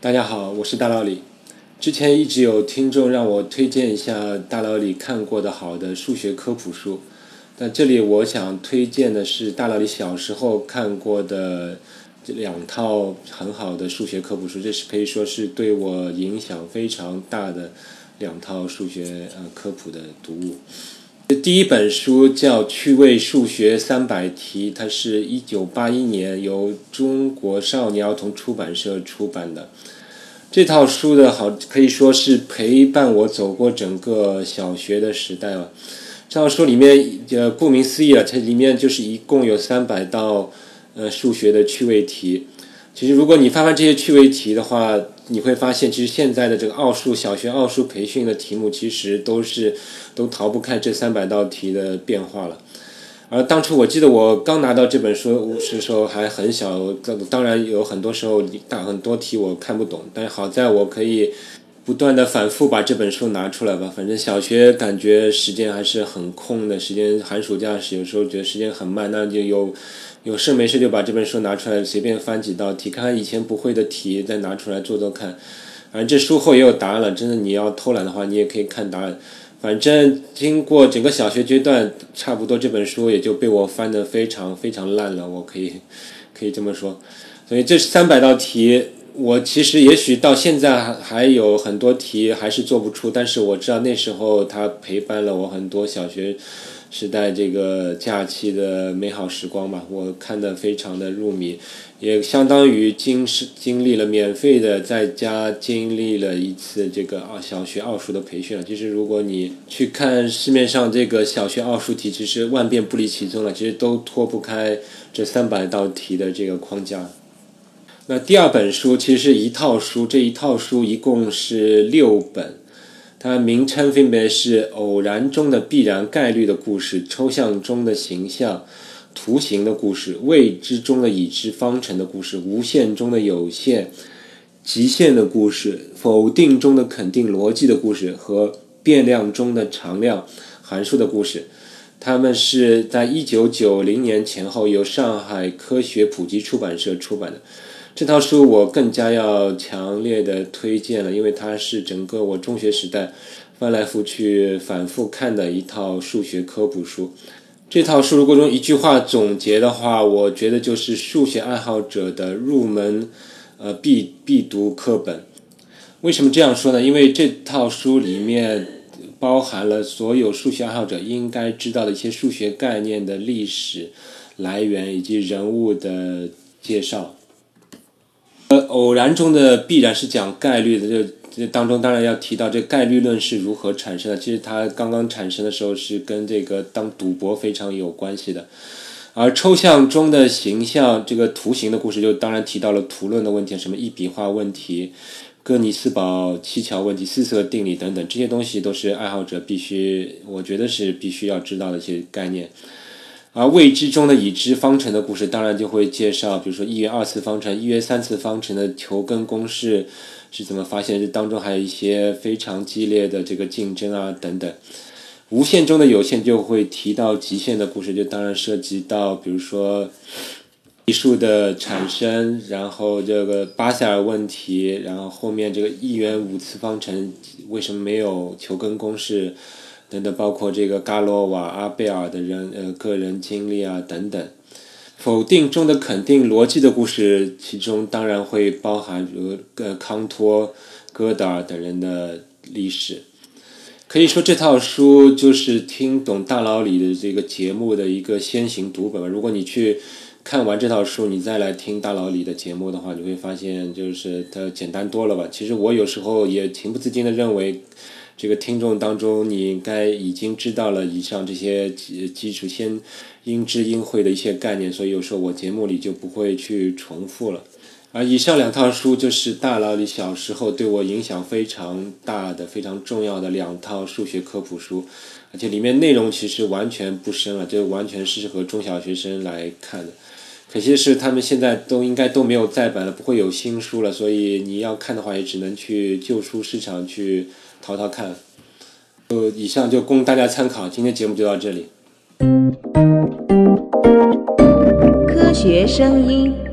大家好，我是大老李。之前一直有听众让我推荐一下大老李看过的好的数学科普书，但这里我想推荐的是大老李小时候看过的这两套很好的数学科普书，这是可以说是对我影响非常大的两套数学呃科普的读物。第一本书叫《趣味数学三百题》，它是一九八一年由中国少年儿童出版社出版的。这套书的好可以说是陪伴我走过整个小学的时代了。这套书里面，呃，顾名思义啊，它里面就是一共有三百道呃数学的趣味题。其实，如果你翻翻这些趣味题的话，你会发现，其实现在的这个奥数小学奥数培训的题目，其实都是都逃不开这三百道题的变化了。而当初我记得我刚拿到这本书是时候还很小，当然有很多时候大很多题我看不懂，但好在我可以不断的反复把这本书拿出来吧。反正小学感觉时间还是很空的，时间寒暑假时有时候觉得时间很慢，那就有有事没事就把这本书拿出来随便翻几道题，看看以前不会的题再拿出来做做看。反正这书后也有答案了，真的你要偷懒的话，你也可以看答案。反正经过整个小学阶段，差不多这本书也就被我翻得非常非常烂了，我可以可以这么说。所以这三百道题，我其实也许到现在还还有很多题还是做不出，但是我知道那时候它陪伴了我很多小学时代这个假期的美好时光吧，我看得非常的入迷。也相当于经是经历了免费的，在家经历了一次这个啊小学奥数的培训了。其实如果你去看市面上这个小学奥数题，其实万变不离其宗了，其实都脱不开这三百道题的这个框架。那第二本书其实是一套书，这一套书一共是六本，它名称分别是《偶然中的必然概率的故事》《抽象中的形象》。图形的故事，未知中的已知方程的故事，无限中的有限，极限的故事，否定中的肯定逻辑的故事和变量中的常量函数的故事，他们是在一九九零年前后由上海科学普及出版社出版的。这套书我更加要强烈的推荐了，因为它是整个我中学时代翻来覆去反复看的一套数学科普书。这套书如果用一句话总结的话，我觉得就是数学爱好者的入门，呃必必读课本。为什么这样说呢？因为这套书里面包含了所有数学爱好者应该知道的一些数学概念的历史来源以及人物的介绍。呃，偶然中的必然是讲概率的，就。这当中当然要提到这概率论是如何产生的。其实它刚刚产生的时候是跟这个当赌博非常有关系的。而抽象中的形象，这个图形的故事就当然提到了图论的问题，什么一笔画问题、哥尼斯堡七桥问题、四色定理等等，这些东西都是爱好者必须，我觉得是必须要知道的一些概念。而未知中的已知方程的故事，当然就会介绍，比如说一元二次方程、一元三次方程的求根公式。是怎么发现？这当中还有一些非常激烈的这个竞争啊，等等。无限中的有限就会提到极限的故事，就当然涉及到，比如说一数的产生，然后这个巴塞尔问题，然后后面这个一元五次方程为什么没有求根公式，等等，包括这个伽罗瓦、阿贝尔的人呃个人经历啊，等等。否定中的肯定逻辑的故事，其中当然会包含如呃康托、戈德尔等人的历史。可以说这套书就是听懂大佬里的这个节目的一个先行读本。如果你去看完这套书，你再来听大佬里的节目的话，你会发现就是它简单多了吧？其实我有时候也情不自禁的认为。这个听众当中，你应该已经知道了以上这些基基础先应知应会的一些概念，所以有时候我节目里就不会去重复了。而以上两套书就是大佬里小时候对我影响非常大的、非常重要的两套数学科普书，而且里面内容其实完全不深了，就完全适合中小学生来看的。可惜是他们现在都应该都没有再版了，不会有新书了，所以你要看的话，也只能去旧书市场去。淘淘看，就以上就供大家参考。今天节目就到这里。科学声音。